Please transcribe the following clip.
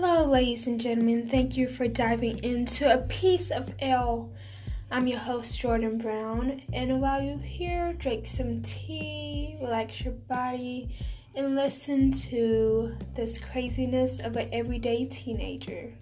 Hello, ladies and gentlemen. Thank you for diving into a piece of Elle. I'm your host, Jordan Brown, and while you're here, drink some tea, relax your body, and listen to this craziness of an everyday teenager.